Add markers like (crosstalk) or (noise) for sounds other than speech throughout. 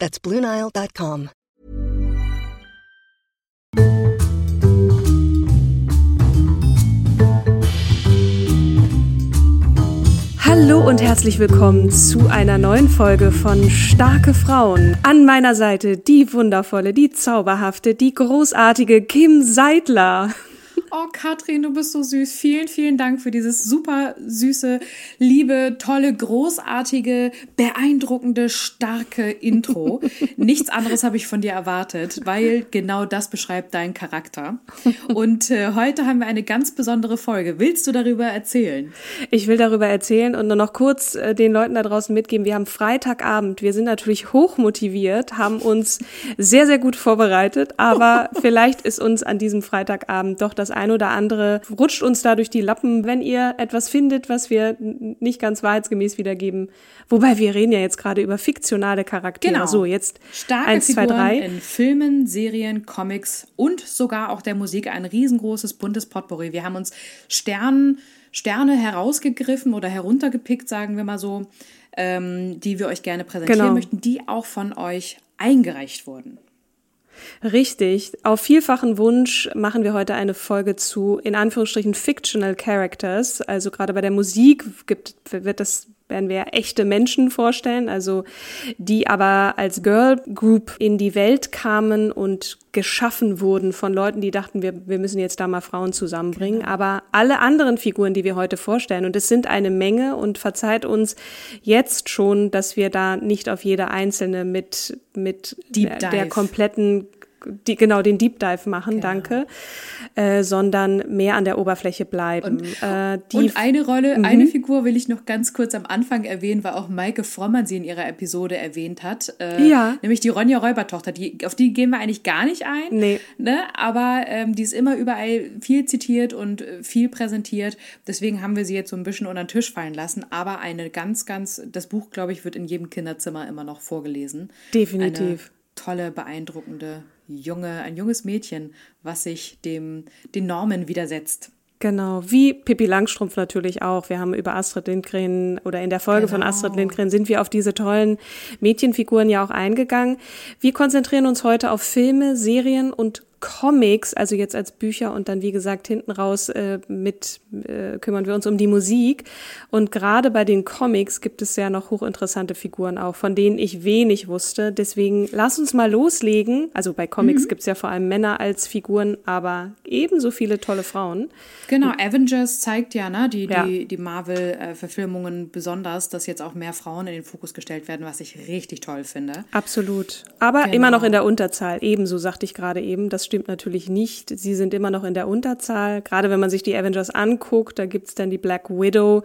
That's BlueNile.com. Hallo und herzlich willkommen zu einer neuen Folge von Starke Frauen. An meiner Seite die wundervolle, die zauberhafte, die großartige Kim Seidler. Oh, Katrin, du bist so süß. Vielen, vielen Dank für dieses super süße, liebe, tolle, großartige, beeindruckende, starke Intro. (laughs) Nichts anderes habe ich von dir erwartet, weil genau das beschreibt deinen Charakter. Und äh, heute haben wir eine ganz besondere Folge. Willst du darüber erzählen? Ich will darüber erzählen und nur noch kurz äh, den Leuten da draußen mitgeben. Wir haben Freitagabend. Wir sind natürlich hochmotiviert, haben uns sehr, sehr gut vorbereitet, aber (laughs) vielleicht ist uns an diesem Freitagabend doch das ein oder andere rutscht uns da durch die Lappen, wenn ihr etwas findet, was wir nicht ganz wahrheitsgemäß wiedergeben. Wobei wir reden ja jetzt gerade über fiktionale Charaktere. Genau. So, jetzt Starke eins, zwei, Figuren drei. in Filmen, Serien, Comics und sogar auch der Musik ein riesengroßes buntes Potpourri. Wir haben uns Sternen, Sterne herausgegriffen oder heruntergepickt, sagen wir mal so, ähm, die wir euch gerne präsentieren Genau. möchten, die auch von euch eingereicht wurden. Richtig. Auf vielfachen Wunsch machen wir heute eine Folge zu, in Anführungsstrichen, fictional characters. Also gerade bei der Musik gibt, wird das, werden wir echte Menschen vorstellen, also die aber als Girl Group in die Welt kamen und geschaffen wurden von Leuten, die dachten, wir, wir müssen jetzt da mal Frauen zusammenbringen. Aber alle anderen Figuren, die wir heute vorstellen, und es sind eine Menge und verzeiht uns jetzt schon, dass wir da nicht auf jede einzelne mit, mit der Dive. kompletten die, genau den Deep Dive machen, Genau. danke, äh, sondern mehr an der Oberfläche bleiben. äh, die Und eine Rolle, eine Figur will ich noch ganz kurz am Anfang erwähnen, weil auch Maike Frommann sie in ihrer Episode erwähnt hat. Äh, Ja. Nämlich die Ronja Räubertochter. Die, auf die gehen wir eigentlich gar nicht ein. Nee. Ne? Aber ähm, die ist immer überall viel zitiert und äh, viel präsentiert. Deswegen haben wir sie jetzt so ein bisschen unter den Tisch fallen lassen. Aber eine ganz, ganz, das Buch, glaube ich, wird in jedem Kinderzimmer immer noch vorgelesen. Definitiv. Eine tolle, beeindruckende junge, ein junges Mädchen, was sich dem, den Normen widersetzt. Genau, wie Pippi Langstrumpf natürlich auch. Wir haben über Astrid Lindgren oder in der Folge von Genau. Astrid Lindgren sind wir auf diese tollen Mädchenfiguren ja auch eingegangen. Wir konzentrieren uns heute auf Filme, Serien und Comics, also jetzt als Bücher und dann wie gesagt hinten raus äh, mit äh, kümmern wir uns um die Musik und gerade bei den Comics gibt es ja noch hochinteressante Figuren auch, von denen ich wenig wusste. Deswegen lass uns mal loslegen. Also bei Comics gibt's ja vor allem Männer als Figuren, aber ebenso viele tolle Frauen. Genau, Avengers zeigt ja, ne, die, Ja. die, die Marvel-Verfilmungen besonders, dass jetzt auch mehr Frauen in den Fokus gestellt werden, was ich richtig toll finde. Absolut. Aber Genau. immer noch in der Unterzahl. Ebenso sagte ich gerade eben. Das stimmt natürlich nicht. Sie sind immer noch in der Unterzahl. Gerade wenn man sich die Avengers anguckt, da gibt's dann die Black Widow.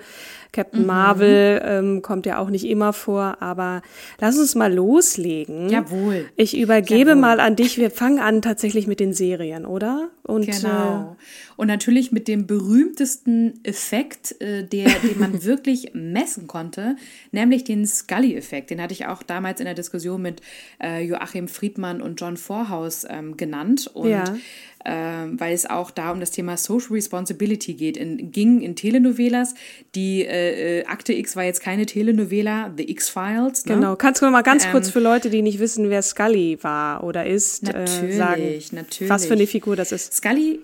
Captain Mhm. Marvel ähm, kommt ja auch nicht immer vor. Aber lass uns mal loslegen. Jawohl. Ich übergebe Jawohl. mal an dich. Wir fangen an tatsächlich mit den Serien, oder? Und Genau. Und natürlich mit dem berühmtesten Effekt, äh, der, den man (laughs) wirklich messen konnte, nämlich den Scully-Effekt. Den hatte ich auch damals in der Diskussion mit äh, Joachim Friedmann und John Vorhaus ähm, genannt. Und Ja. Ähm, weil es auch da um das Thema Social Responsibility geht. In, ging in Telenovelas. Die äh, äh, Akte X war jetzt keine Telenovela, The X-Files. äh, Ne? genau. Kannst du noch mal ganz kurz Ähm, für Leute, die nicht wissen, wer Scully war oder ist, äh, Natürlich, sagen, natürlich. was für eine Figur das ist? Scully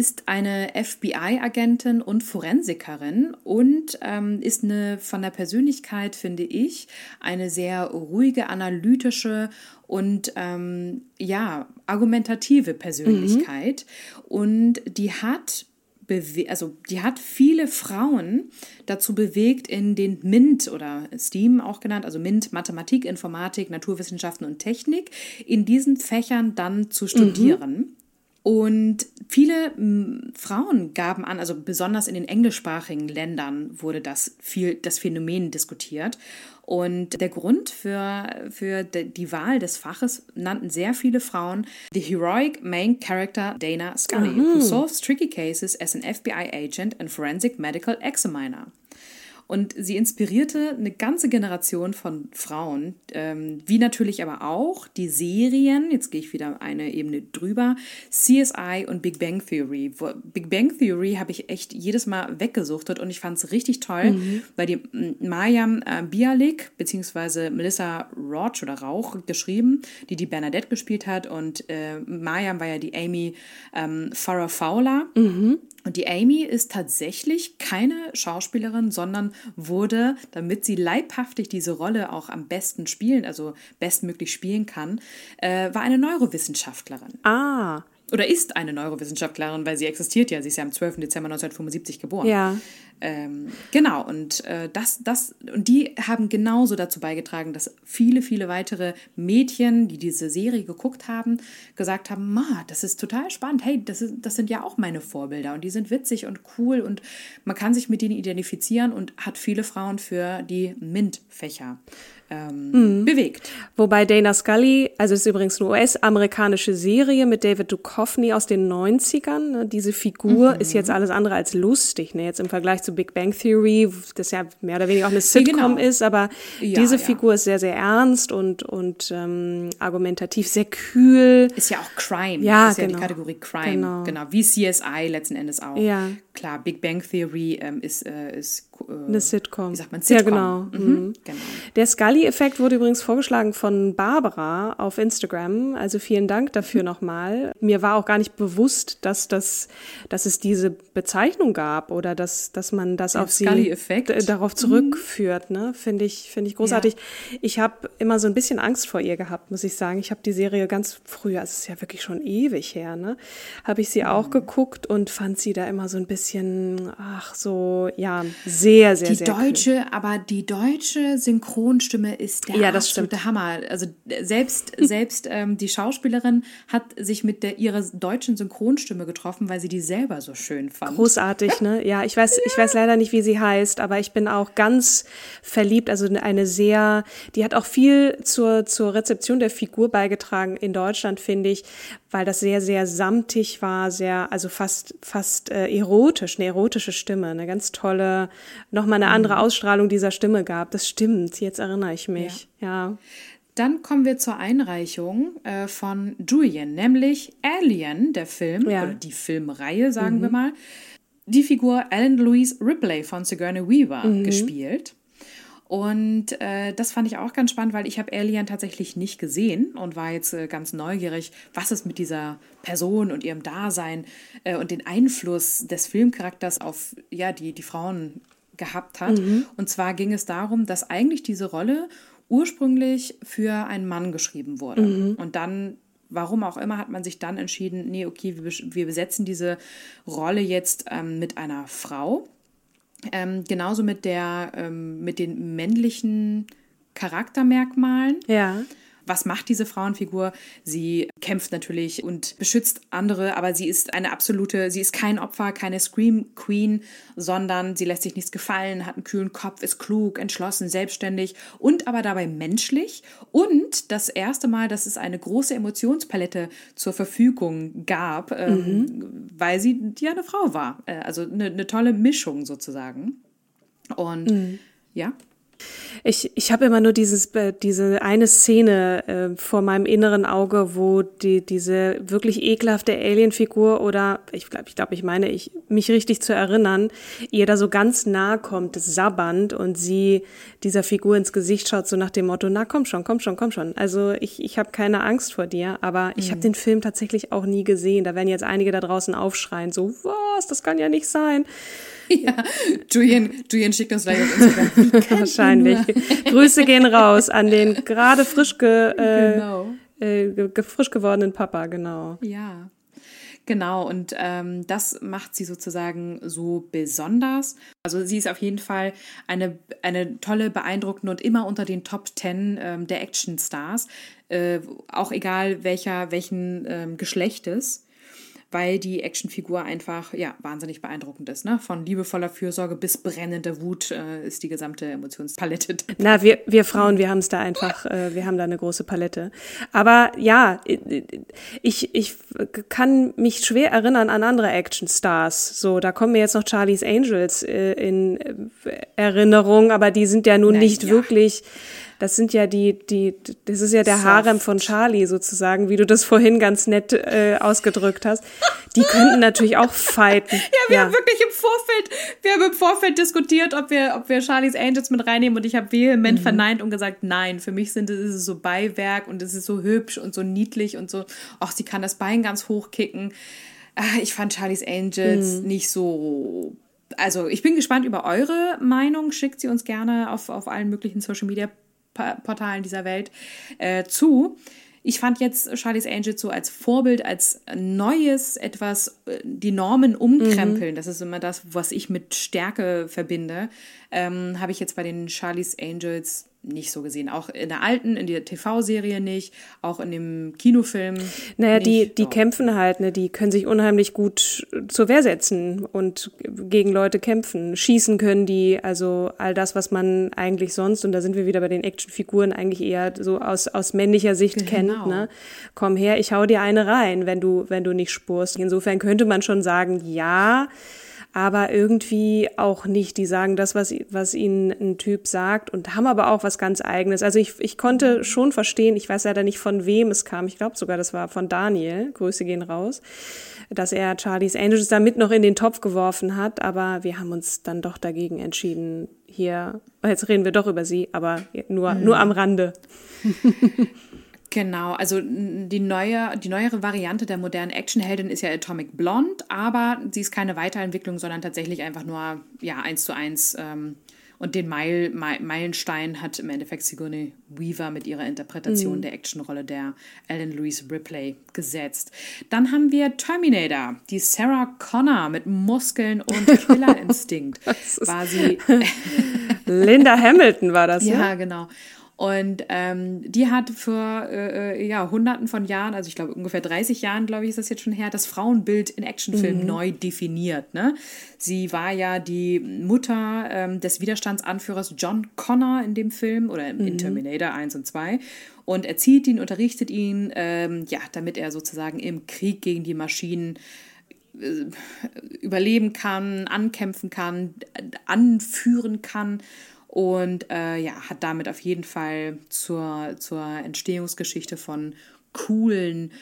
ist eine FBI-Agentin und Forensikerin und ähm, ist eine von der Persönlichkeit, finde ich, eine sehr ruhige, analytische und ähm, ja, argumentative Persönlichkeit. Mhm. Und die hat also die hat viele Frauen dazu bewegt, in den MINT oder STEAM auch genannt, also MINT, Mathematik, Informatik, Naturwissenschaften und Technik, in diesen Fächern dann zu studieren. Mhm. Und viele m, Frauen gaben an, also besonders in den englischsprachigen Ländern wurde das viel, das Phänomen diskutiert. Und der Grund für, für die Wahl des Faches nannten sehr viele Frauen the heroic main character Dana Scully, Aha. who solves tricky cases as an FBI agent and forensic medical examiner. Und sie inspirierte eine ganze Generation von Frauen, ähm, wie natürlich aber auch die Serien, jetzt gehe ich wieder eine Ebene drüber, CSI und Big Bang Theory. Wo, Big Bang Theory habe ich echt jedes Mal weggesuchtet und ich fand es richtig toll, mhm. weil die Mayam äh, Bialik bzw. Melissa Roach oder Rauch geschrieben, die die Bernadette gespielt hat und äh, Mayam war ja die Amy ähm, Farrah Fowler. Mhm. Und die Amy ist tatsächlich keine Schauspielerin, sondern wurde, damit sie leibhaftig diese Rolle auch am besten spielen, also bestmöglich spielen kann, äh, war eine Neurowissenschaftlerin. Ah. Oder ist eine Neurowissenschaftlerin, weil sie existiert ja. Sie ist ja am 12. Dezember 1975 geboren. Ja. Ähm, genau, und äh, das, das, und die haben genauso dazu beigetragen, dass viele, viele weitere Mädchen, die diese Serie geguckt haben, gesagt haben, Ma, das ist total spannend, hey, das, ist, das sind ja auch meine Vorbilder und die sind witzig und cool und man kann sich mit denen identifizieren und hat viele Frauen für die MINT-Fächer ähm, mhm. bewegt. Wobei Dana Scully, also es ist übrigens eine US-amerikanische Serie mit David Duchovny aus den 90ern. Ne? Diese Figur mhm. ist jetzt alles andere als lustig, ne? jetzt im Vergleich zu Big Bang Theory, das ja mehr oder weniger auch eine Sitcom genau. ist, aber ja, diese ja. Figur ist sehr, sehr ernst und, und ähm, argumentativ, sehr kühl. Ist ja auch Crime. Ja, ist genau. ja die Kategorie Crime. Genau. genau. Wie CSI letzten Endes auch. Ja. Klar, Big Bang Theory ähm, ist, äh, ist äh, eine Sitcom. Wie sagt man? Sitcom. Ja, genau. Mhm. Mhm. genau. Der Scully-Effekt wurde übrigens vorgeschlagen von Barbara auf Instagram. Also vielen Dank dafür mhm. nochmal. Mir war auch gar nicht bewusst, dass, das, dass es diese Bezeichnung gab oder dass, dass man das Der auf sie darauf mhm. zurückführt. Ne? Finde ich, finde ich großartig. Ja. Ich habe immer so ein bisschen Angst vor ihr gehabt, muss ich sagen. Ich habe die Serie ganz früh, also es ist ja wirklich schon ewig her, ne? habe ich sie auch mhm. geguckt und fand sie da immer so ein bisschen, ach so, ja, sehr sehr, sehr, die sehr deutsche, cool. aber die deutsche Synchronstimme ist der ja, das absolute stimmt. Hammer. Also selbst, (laughs) selbst ähm, die Schauspielerin hat sich mit der, ihrer deutschen Synchronstimme getroffen, weil sie die selber so schön fand. Großartig, ne? (laughs) Ja, ich weiß, ja. ich weiß leider nicht, wie sie heißt, aber ich bin auch ganz verliebt. Also eine sehr, die hat auch viel zur, zur Rezeption der Figur beigetragen in Deutschland, finde ich, weil das sehr, sehr samtig war, sehr, also fast, fast äh, erotisch, eine erotische Stimme, eine ganz tolle, nochmal eine andere mhm. Ausstrahlung dieser Stimme gab. Das stimmt, jetzt erinnere ich mich, ja. ja. Dann kommen wir zur Einreichung äh, von Julian, nämlich Alien, der Film, ja. oder die Filmreihe, sagen mhm. wir mal. Die Figur Alan Louise Ripley von Sigourney Weaver mhm. gespielt. Und äh, das fand ich auch ganz spannend, weil ich habe Alien tatsächlich nicht gesehen und war jetzt äh, ganz neugierig, was es mit dieser Person und ihrem Dasein äh, und den Einfluss des Filmcharakters auf ja, die, die Frauen gehabt hat. Mhm. Und zwar ging es darum, dass eigentlich diese Rolle ursprünglich für einen Mann geschrieben wurde. Mhm. Und dann warum auch immer, hat man sich dann entschieden, nee, okay, wir, besetzen diese Rolle jetzt ähm, mit einer Frau. Ähm, genauso mit der, ähm, mit den männlichen Charaktermerkmalen. Ja was macht diese Frauenfigur? Sie kämpft natürlich und beschützt andere, aber sie ist eine absolute, sie ist kein Opfer, keine Scream Queen, sondern sie lässt sich nichts gefallen, hat einen kühlen Kopf, ist klug, entschlossen, selbstständig und aber dabei menschlich. Und das erste Mal, dass es eine große Emotionspalette zur Verfügung gab, ähm, mhm. weil sie ja eine Frau war. Äh, also eine, eine tolle Mischung sozusagen. Und mhm. ja. Ich, ich habe immer nur dieses, äh, diese eine Szene äh, vor meinem inneren Auge, wo die, diese wirklich ekelhafte Alienfigur oder ich glaube, ich, glaub, ich meine, ich mich richtig zu erinnern, ihr da so ganz nah kommt, sabbernd und sie dieser Figur ins Gesicht schaut, so nach dem Motto, na komm schon, komm schon, komm schon. Also ich, ich habe keine Angst vor dir, aber ich mhm. habe den Film tatsächlich auch nie gesehen. Da werden jetzt einige da draußen aufschreien, so, was, das kann ja nicht sein. (laughs) Ja, Julian, Julian schickt uns gleich auf Instagram. (laughs) Wahrscheinlich. Grüße gehen raus an den gerade frisch, ge, äh, genau. äh, frisch gewordenen Papa, genau. Ja. Genau, und ähm, das macht sie sozusagen so besonders. Also sie ist auf jeden Fall eine, eine tolle, beeindruckende und immer unter den Top Ten ähm, der Actionstars. Äh, auch egal welcher, welchen ähm, Geschlechtes weil die Actionfigur einfach ja wahnsinnig beeindruckend ist. Ne? Von liebevoller Fürsorge bis brennender Wut äh, ist die gesamte Emotionspalette. Na, wir, wir Frauen, wir haben es da einfach, äh, wir haben da eine große Palette. Aber ja, ich, ich kann mich schwer erinnern an andere Actionstars. So, da kommen mir jetzt noch Charlie's Angels äh, in Erinnerung, aber die sind ja nun Na, nicht ja. wirklich das sind ja die, die, das ist ja der Soft. Harem von Charlie sozusagen, wie du das vorhin ganz nett äh, ausgedrückt hast. Die könnten natürlich auch (laughs) fighten. Ja, wir ja. haben wirklich im Vorfeld, wir haben im Vorfeld diskutiert, ob wir, ob wir Charlie's Angels mit reinnehmen und ich habe vehement mhm. verneint und gesagt, nein, für mich sind es ist so Beiwerk und es ist so hübsch und so niedlich und so, ach, sie kann das Bein ganz hoch kicken. Ah, ich fand Charlie's Angels mhm. nicht so also ich bin gespannt über eure Meinung. Schickt sie uns gerne auf, auf allen möglichen Social Media Portalen dieser Welt äh, zu. Ich fand jetzt Charlie's Angels so als Vorbild, als neues etwas, äh, die Normen umkrempeln. Mhm. Das ist immer das, was ich mit Stärke verbinde. Ähm, Habe ich jetzt bei den Charlie's Angels nicht so gesehen. Auch in der alten, in der TV-Serie nicht, auch in dem Kinofilm. Naja, nicht. die, die kämpfen halt, ne? die können sich unheimlich gut zur Wehr setzen und gegen Leute kämpfen. Schießen können die, also all das, was man eigentlich sonst, und da sind wir wieder bei den Actionfiguren, eigentlich eher so aus, aus männlicher Sicht genau. kennt. Ne? Komm her, ich hau dir eine rein, wenn du, wenn du nicht spurst. Insofern könnte man schon sagen, ja, aber irgendwie auch nicht. Die sagen das, was, was ihnen ein Typ sagt und haben aber auch was ganz eigenes. Also ich, ich konnte schon verstehen, ich weiß leider nicht von wem es kam, ich glaube sogar, das war von Daniel, Grüße gehen raus, dass er Charlie's Angels da mit noch in den Topf geworfen hat, aber wir haben uns dann doch dagegen entschieden, hier, jetzt reden wir doch über sie, aber nur, mhm. nur am Rande. (laughs) Genau, also die neue, die neuere Variante der modernen Actionheldin ist ja Atomic Blonde, aber sie ist keine Weiterentwicklung, sondern tatsächlich einfach nur ja eins zu eins. Ähm, und den Meil, Meilenstein hat im Endeffekt Sigourney Weaver mit ihrer Interpretation mhm. der Actionrolle der Ellen Louise Ripley gesetzt. Dann haben wir Terminator, die Sarah Connor mit Muskeln und (laughs) Killerinstinkt. war sie. (laughs) Linda Hamilton war das, (laughs) ja? Ja, genau. Und ähm, die hat vor äh, äh, ja, hunderten von Jahren, also ich glaube ungefähr 30 Jahren, glaube ich, ist das jetzt schon her, das Frauenbild in Actionfilmen mhm. neu definiert. Ne? Sie war ja die Mutter ähm, des Widerstandsanführers John Connor in dem Film oder mhm. in Terminator 1 und 2 und erzieht ihn, unterrichtet ihn, ähm, ja, damit er sozusagen im Krieg gegen die Maschinen äh, überleben kann, ankämpfen kann, anführen kann und äh, ja, hat damit auf jeden Fall zur, zur Entstehungsgeschichte von coolen,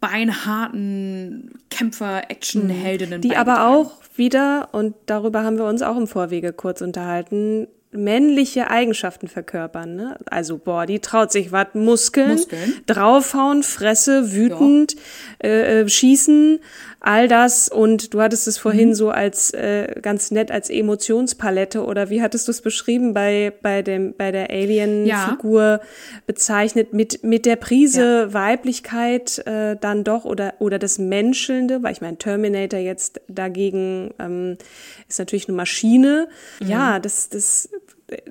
beinharten Kämpfer-Action-Heldinnen. Die aber auch wieder, und darüber haben wir uns auch im Vorwege kurz unterhalten, männliche Eigenschaften verkörpern. Ne? Also, boah, die traut sich was, Muskeln, Muskeln, draufhauen, Fresse, wütend, ja. äh, äh schießen, all das. Und du hattest es vorhin mhm. so als äh, ganz nett als Emotionspalette oder wie hattest du es beschrieben bei, bei, dem, bei der Alien-Figur ja. bezeichnet, mit, mit der Prise ja. Weiblichkeit äh, dann doch oder, oder das Menschelnde, weil ich meine, Terminator jetzt dagegen ähm, ist natürlich eine Maschine. Mhm. Ja, das, das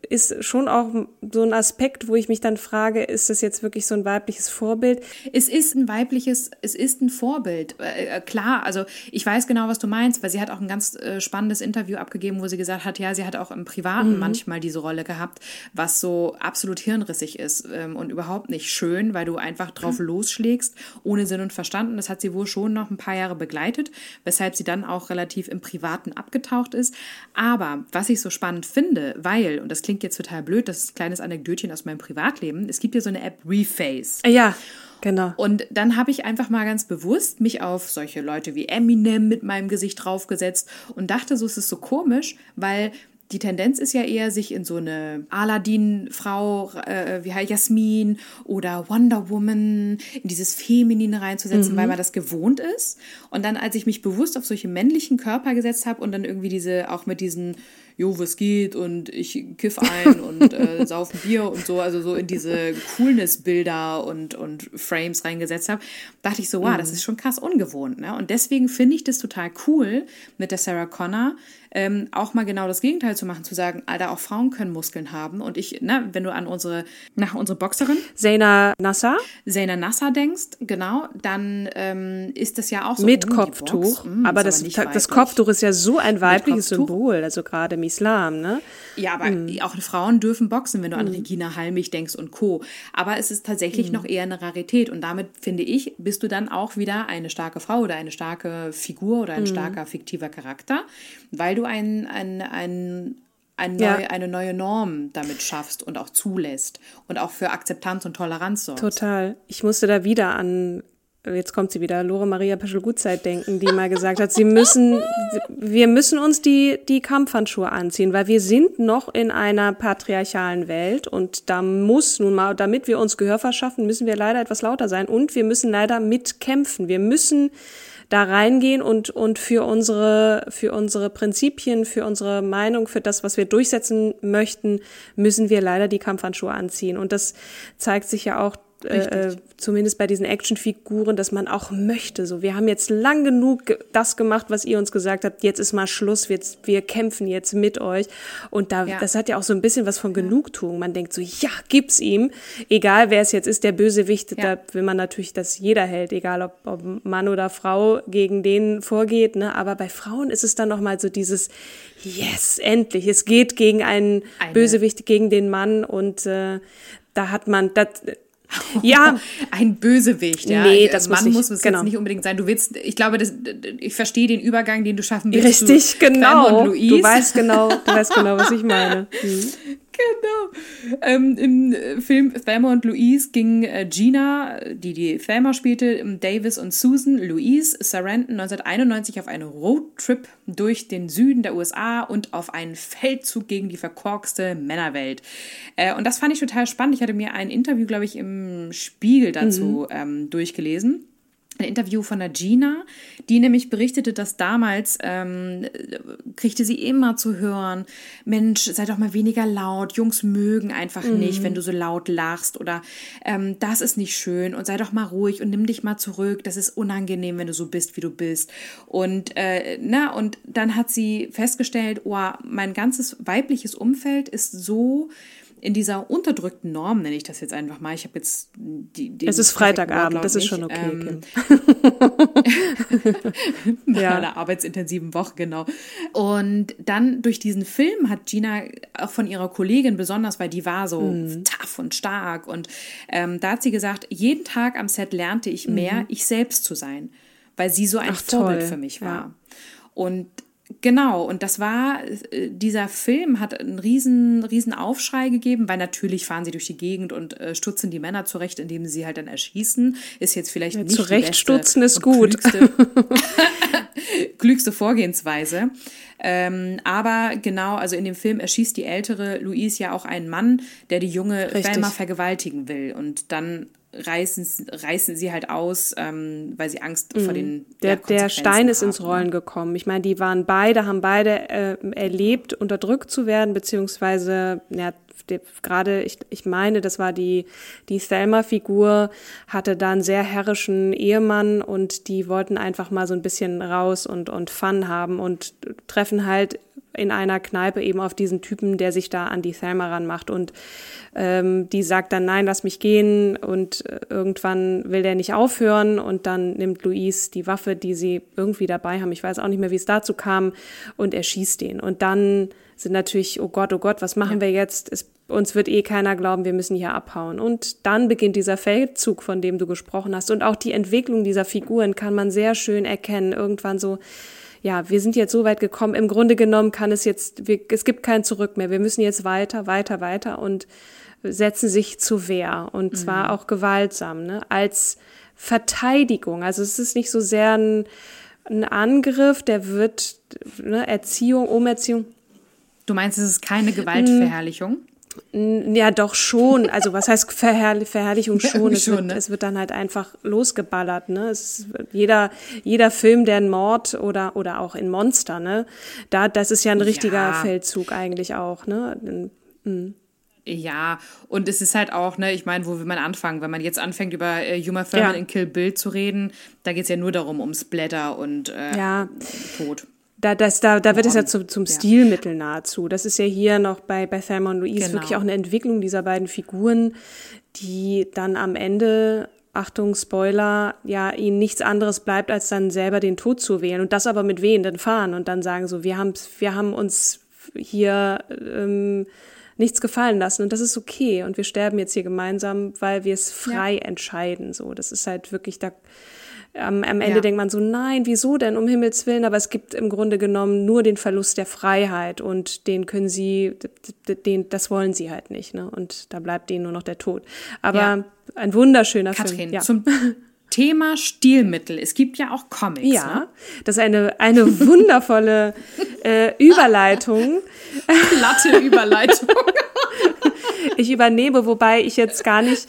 ist schon auch so ein Aspekt, wo ich mich dann frage, ist das jetzt wirklich so ein weibliches Vorbild? Es ist ein weibliches, es ist ein Vorbild. Äh, klar, also ich weiß genau, was du meinst, weil sie hat auch ein ganz äh, spannendes Interview abgegeben, wo sie gesagt hat, ja, sie hat auch im Privaten mhm. manchmal diese Rolle gehabt, was so absolut hirnrissig ist ähm, und überhaupt nicht schön, weil du einfach drauf mhm. losschlägst, ohne Sinn und Verstand. Und das hat sie wohl schon noch ein paar Jahre begleitet, weshalb sie dann auch relativ im Privaten abgetaucht ist. Aber was ich so spannend finde, weil, und das klingt jetzt total blöd, das ist ein kleines Anekdötchen aus meinem Privatleben. Es gibt ja so eine App Reface. Ja. Genau. Und dann habe ich einfach mal ganz bewusst mich auf solche Leute wie Eminem mit meinem Gesicht draufgesetzt und dachte, so ist es so komisch, weil die Tendenz ist ja eher, sich in so eine Aladdin-Frau, äh, wie heißt Jasmin oder Wonder Woman, in dieses Feminine reinzusetzen, mhm. weil man das gewohnt ist. Und dann, als ich mich bewusst auf solche männlichen Körper gesetzt habe und dann irgendwie diese, auch mit diesen jo, was geht und ich kiff ein und äh, (laughs) sauf ein Bier und so, also so in diese Coolness-Bilder und, und Frames reingesetzt habe, dachte ich so, wow, das mhm. ist schon krass ungewohnt. Ne? Und deswegen finde ich das total cool mit der Sarah Connor, ähm, auch mal genau das Gegenteil zu machen, zu sagen, Alter, auch Frauen können Muskeln haben. Und ich, ne, wenn du an unsere, nach unsere Boxerin Zaina Nasser, Zaina Nasser denkst, genau, dann ähm, ist das ja auch so. Mit oh, Kopftuch. Hm, aber das, aber das Kopftuch ist ja so ein weibliches Symbol, also gerade im Islam, ne? Ja, aber mhm. auch Frauen dürfen boxen, wenn du an mhm. Regina Halmich denkst und Co. Aber es ist tatsächlich mhm. noch eher eine Rarität. Und damit, finde ich, bist du dann auch wieder eine starke Frau oder eine starke Figur oder ein mhm. starker fiktiver Charakter, weil du ein, ein, ein, ein neu, ja. eine neue Norm damit schaffst und auch zulässt und auch für Akzeptanz und Toleranz sorgst. Total. Ich musste da wieder an jetzt kommt sie wieder, Lore Maria Peschel-Gutzeit denken, die mal gesagt hat, sie müssen, wir müssen uns die, die Kampfhandschuhe anziehen, weil wir sind noch in einer patriarchalen Welt und da muss nun mal, damit wir uns Gehör verschaffen, müssen wir leider etwas lauter sein und wir müssen leider mitkämpfen. Wir müssen da reingehen und, und für unsere, für unsere Prinzipien, für unsere Meinung, für das, was wir durchsetzen möchten, müssen wir leider die Kampfhandschuhe anziehen. Und das zeigt sich ja auch äh, zumindest bei diesen Actionfiguren, dass man auch möchte. So, wir haben jetzt lang genug das gemacht, was ihr uns gesagt habt. Jetzt ist mal Schluss. Wir, wir kämpfen jetzt mit euch. Und da, ja. das hat ja auch so ein bisschen was von Genugtuung. Man denkt so, ja, gib's ihm. Egal, wer es jetzt ist, der Bösewicht, ja. da will man natürlich, dass jeder hält, egal ob, ob Mann oder Frau gegen den vorgeht. Ne? Aber bei Frauen ist es dann noch mal so dieses, yes, endlich. Es geht gegen einen Eine. Bösewicht, gegen den Mann und äh, da hat man, das, (laughs) ja, ein Bösewicht, ja. Nee, das Mann muss, es genau. jetzt nicht unbedingt sein. Du willst, ich glaube, das, ich verstehe den Übergang, den du schaffen willst. Richtig, genau. Du weißt genau, du weißt genau, was ich (laughs) meine. Hm. Genau. Ähm, Im äh, Film Thelma und Louise ging äh, Gina, die die Thelma spielte, Davis und Susan Louise Sarandon 1991 auf einen Roadtrip durch den Süden der USA und auf einen Feldzug gegen die verkorkste Männerwelt. Äh, und das fand ich total spannend. Ich hatte mir ein Interview, glaube ich, im Spiegel dazu mhm. ähm, durchgelesen ein Interview von der Gina, die nämlich berichtete, dass damals ähm, kriegte sie immer zu hören, Mensch, sei doch mal weniger laut, Jungs mögen einfach mhm. nicht, wenn du so laut lachst oder ähm, das ist nicht schön und sei doch mal ruhig und nimm dich mal zurück, das ist unangenehm, wenn du so bist, wie du bist. Und äh, na, und dann hat sie festgestellt, oh, mein ganzes weibliches Umfeld ist so in dieser unterdrückten Norm, nenne ich das jetzt einfach mal. Ich habe jetzt die. Es ist Freitagabend, das ist schon okay. Ähm, (laughs) (laughs) ja. einer arbeitsintensiven Woche, genau. Und dann durch diesen Film hat Gina auch von ihrer Kollegin besonders, weil die war so mhm. tough und stark. Und ähm, da hat sie gesagt, jeden Tag am Set lernte ich mehr, mhm. ich selbst zu sein, weil sie so ein Ach, Vorbild toll. für mich war. Ja. Und Genau, und das war, äh, dieser Film hat einen riesen, riesen Aufschrei gegeben, weil natürlich fahren sie durch die Gegend und äh, stutzen die Männer zurecht, indem sie halt dann erschießen. Ist jetzt vielleicht ja, nicht zurecht stutzen ist gut. Klügste, (laughs) (laughs) klügste Vorgehensweise. Ähm, aber genau, also in dem Film erschießt die ältere Louise ja auch einen Mann, der die junge Thelma vergewaltigen will. Und dann reißen, reißen sie halt aus, ähm, weil sie Angst mhm. vor den Der, der Stein ist haben. ins Rollen gekommen. Ich meine, die waren beide, haben beide äh, erlebt, unterdrückt zu werden, beziehungsweise ja, gerade, ich, ich meine, das war die, die Thelma-Figur, hatte da einen sehr herrischen Ehemann und die wollten einfach mal so ein bisschen raus und, und Fun haben und treffen halt in einer Kneipe eben auf diesen Typen, der sich da an die Thelma ranmacht und ähm, die sagt dann, nein, lass mich gehen und äh, irgendwann will der nicht aufhören und dann nimmt Louise die Waffe, die sie irgendwie dabei haben, ich weiß auch nicht mehr, wie es dazu kam und er schießt den. Und dann sind natürlich, oh Gott, oh Gott, was machen ja. wir jetzt? Es, uns wird eh keiner glauben, wir müssen hier abhauen. Und dann beginnt dieser Feldzug, von dem du gesprochen hast. Und auch die Entwicklung dieser Figuren kann man sehr schön erkennen. Irgendwann so, ja, wir sind jetzt so weit gekommen. Im Grunde genommen kann es jetzt, wir, es gibt kein Zurück mehr. Wir müssen jetzt weiter, weiter, weiter und setzen sich zur Wehr. Und zwar mhm. auch gewaltsam, ne? als Verteidigung. Also es ist nicht so sehr ein, ein Angriff, der wird ne, Erziehung, Umerziehung. Du meinst, es ist keine Gewaltverherrlichung? Ja, doch schon. Also was heißt Verherrlich Verherrlichung schon? Ja, es, schon wird, ne? es wird dann halt einfach losgeballert. Ne? Es ist, jeder, jeder Film, der ein Mord oder, oder auch in Monster, ne? Da, das ist ja ein richtiger ja. Feldzug eigentlich auch. Ne? Mhm. Ja, und es ist halt auch, ne, ich meine, wo will man anfangen? Wenn man jetzt anfängt, über äh, Uma Thurman ja. in Kill Bill zu reden, da geht es ja nur darum, um Splatter und äh, ja. Tod. Da, das, da, da wird es ja zum, zum Stilmittel nahezu. Das ist ja hier noch bei, bei Thelma und Louise genau. wirklich auch eine Entwicklung dieser beiden Figuren, die dann am Ende Achtung, Spoiler, ja, ihnen nichts anderes bleibt, als dann selber den Tod zu wählen. Und das aber mit wehenden Fahren und dann sagen so, wir haben, wir haben uns hier ähm, nichts gefallen lassen und das ist okay und wir sterben jetzt hier gemeinsam, weil wir es frei ja. entscheiden. So, das ist halt wirklich da am, am Ende ja. denkt man so, nein, wieso denn, um Himmels Willen? Aber es gibt im Grunde genommen nur den Verlust der Freiheit und den können sie, den, das wollen sie halt nicht. Ne? Und da bleibt denen nur noch der Tod. Aber ja. ein wunderschöner Katrin, Film. Ja. Zum Thema Stilmittel. Es gibt ja auch Comics. Ja, ne? das ist eine, eine wundervolle äh, (laughs) Überleitung. Glatte Überleitung. (laughs) ich übernehme, wobei ich jetzt gar nicht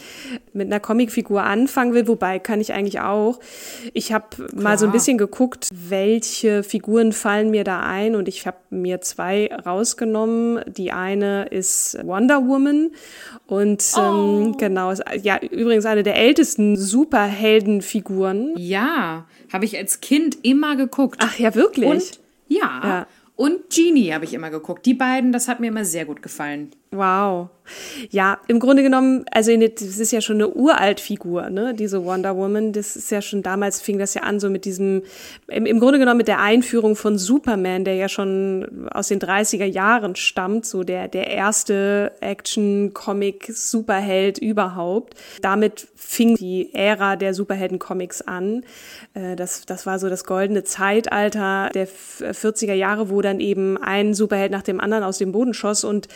mit einer Comicfigur anfangen will, wobei kann ich eigentlich auch. Ich habe mal so ein bisschen geguckt, welche Figuren fallen mir da ein und ich habe mir zwei rausgenommen. Die eine ist Wonder Woman und ähm, oh. ähm, genau, ja, übrigens eine der ältesten Superheldenfiguren. Ja, habe ich als Kind immer geguckt. Ach ja, wirklich? Und ja. ja. Und Genie habe ich immer geguckt. Die beiden, das hat mir immer sehr gut gefallen. Wow. Ja, im Grunde genommen, also das ist ja schon eine Uraltfigur, ne, diese Wonder Woman. Das ist ja schon damals fing das ja an, so mit diesem, im, im Grunde genommen mit der Einführung von Superman, der ja schon aus den 30er Jahren stammt, so der, der erste Action-Comic-Superheld überhaupt. Damit fing die Ära der Superhelden-Comics an. Äh, das, das war so das goldene Zeitalter der 40er Jahre, wo dann eben ein Superheld nach dem anderen aus dem Boden schoss und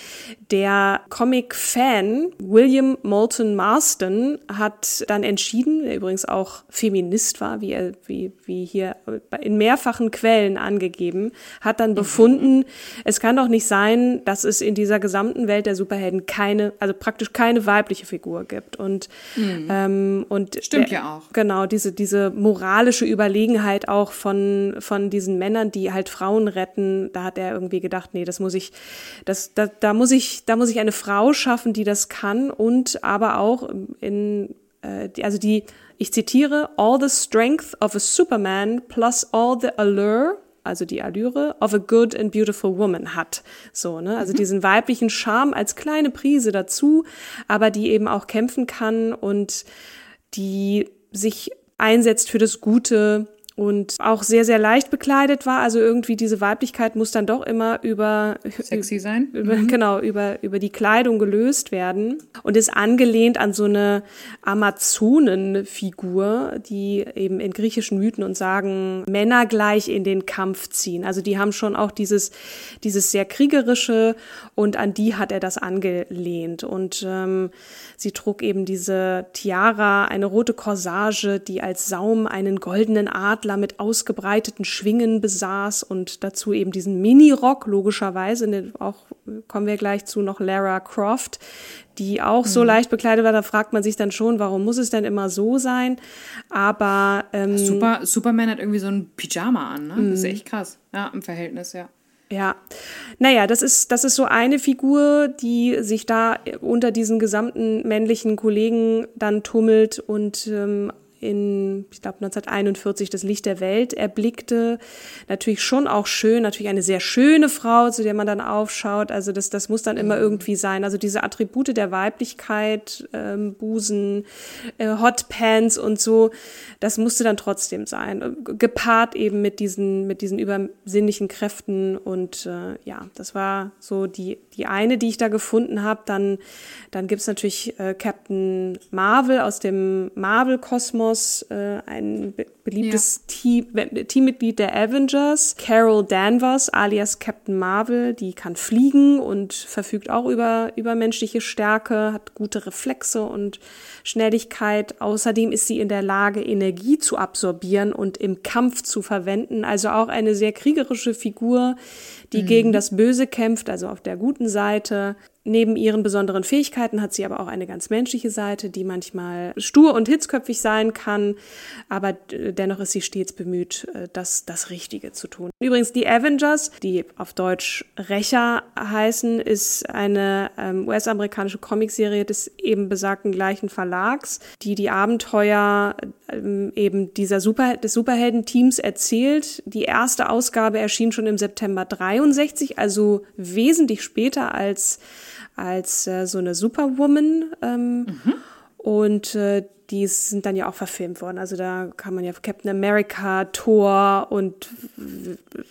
der Comic-Fan William Moulton Marston hat dann entschieden, der übrigens auch Feminist war, wie, er, wie, wie hier in mehrfachen Quellen angegeben, hat dann mhm. befunden, es kann doch nicht sein, dass es in dieser gesamten Welt der Superhelden keine, also praktisch keine weibliche Figur gibt. Und, mhm. ähm, und stimmt der, ja auch. Genau, diese, diese moralische Überlegenheit auch von, von diesen Männern, die halt Frauen retten, da hat er irgendwie gedacht, nee, das muss ich, das, da, da muss ich, da muss ich eine Frau schaffen, die das kann und aber auch in, äh, die, also die, ich zitiere, all the strength of a Superman plus all the allure also die Allüre of a good and beautiful woman hat. So, ne? Also mhm. diesen weiblichen Charme als kleine Prise dazu, aber die eben auch kämpfen kann und die sich einsetzt für das Gute und auch sehr, sehr leicht bekleidet war. Also irgendwie diese Weiblichkeit muss dann doch immer über sexy sein. Über, mhm. Genau, über, über die Kleidung gelöst werden und ist angelehnt an so eine Amazonenfigur, die eben in griechischen Mythen und Sagen Männer gleich in den Kampf ziehen. Also die haben schon auch dieses, dieses sehr kriegerische und an die hat er das angelehnt. Und ähm, sie trug eben diese Tiara, eine rote Corsage, die als Saum einen goldenen Adler Adler mit ausgebreiteten Schwingen besaß und dazu eben diesen Mini-Rock, logischerweise, ne, auch kommen wir gleich zu noch Lara Croft, die auch mhm. so leicht bekleidet war. Da fragt man sich dann schon, warum muss es denn immer so sein? Aber ähm, Super, Superman hat irgendwie so ein Pyjama an, ne? Das ist mhm. echt krass. Ja, im Verhältnis, ja. Ja, naja, das ist, das ist so eine Figur, die sich da unter diesen gesamten männlichen Kollegen dann tummelt und ähm, in, ich glaube, 1941 das Licht der Welt erblickte. Natürlich schon auch schön, natürlich eine sehr schöne Frau, zu der man dann aufschaut. Also das, das muss dann immer mhm. irgendwie sein. Also diese Attribute der Weiblichkeit, ähm, Busen, äh, Hotpants und so, das musste dann trotzdem sein. Gepaart eben mit diesen, mit diesen übersinnlichen Kräften. Und äh, ja, das war so die, die eine, die ich da gefunden habe. Dann, dann gibt's natürlich äh, Captain Marvel aus dem Marvel-Kosmos, äh, ein beliebtes ja. Team, Teammitglied der Avengers, Carol Danvers alias Captain Marvel, die kann fliegen und verfügt auch über übermenschliche Stärke, hat gute Reflexe und Schnelligkeit. Außerdem ist sie in der Lage, Energie zu absorbieren und im Kampf zu verwenden. Also auch eine sehr kriegerische Figur, die mhm. gegen das Böse kämpft, also auf der guten Seite. Neben ihren besonderen Fähigkeiten hat sie aber auch eine ganz menschliche Seite, die manchmal stur und hitzköpfig sein kann, aber dennoch ist sie stets bemüht, äh, das, das Richtige zu tun. Übrigens, die Avengers, die auf Deutsch Rächer heißen, ist eine ähm, US-amerikanische Comicserie des eben besagten gleichen Verlags, die die Abenteuer ähm, eben dieser Super, des Superhelden-Teams erzählt. Die erste Ausgabe erschien schon im September 63, also wesentlich später als als äh, so eine Superwoman. Ähm, mhm. Und äh, die sind dann ja auch verfilmt worden. Also da kann man ja Captain America, Thor und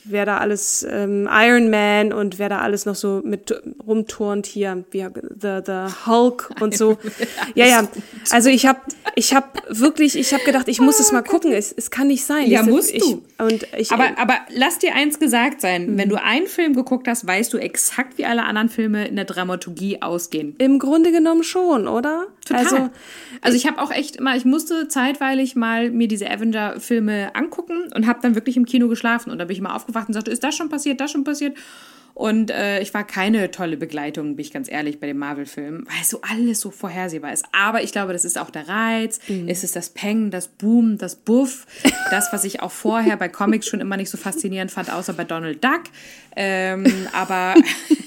wer da alles, ähm, Iron Man und wer da alles noch so mit rumturnt hier, wie the, the Hulk und so. (laughs) ja, ja. Also ich habe ich hab wirklich, ich habe gedacht, ich muss es mal gucken. Es, es kann nicht sein. Ja, ich, musst ich, du. Und ich, aber, aber lass dir eins gesagt sein. Mhm. Wenn du einen Film geguckt hast, weißt du exakt, wie alle anderen Filme in der Dramaturgie ausgehen. Im Grunde genommen schon, oder? Total. Also, also ich habe auch echt immer, ich musste zeitweilig mal mir diese Avenger-Filme angucken und habe dann wirklich im Kino geschlafen. Und da bin ich mal aufgewacht und sagte, ist das schon passiert, das schon passiert? Und äh, ich war keine tolle Begleitung, bin ich ganz ehrlich, bei dem Marvel-Film, weil so alles so vorhersehbar ist. Aber ich glaube, das ist auch der Reiz. Mhm. Es ist das Peng, das Boom, das Buff. Das, was ich auch vorher bei Comics schon immer nicht so faszinierend fand, außer bei Donald Duck. Ähm, (laughs) aber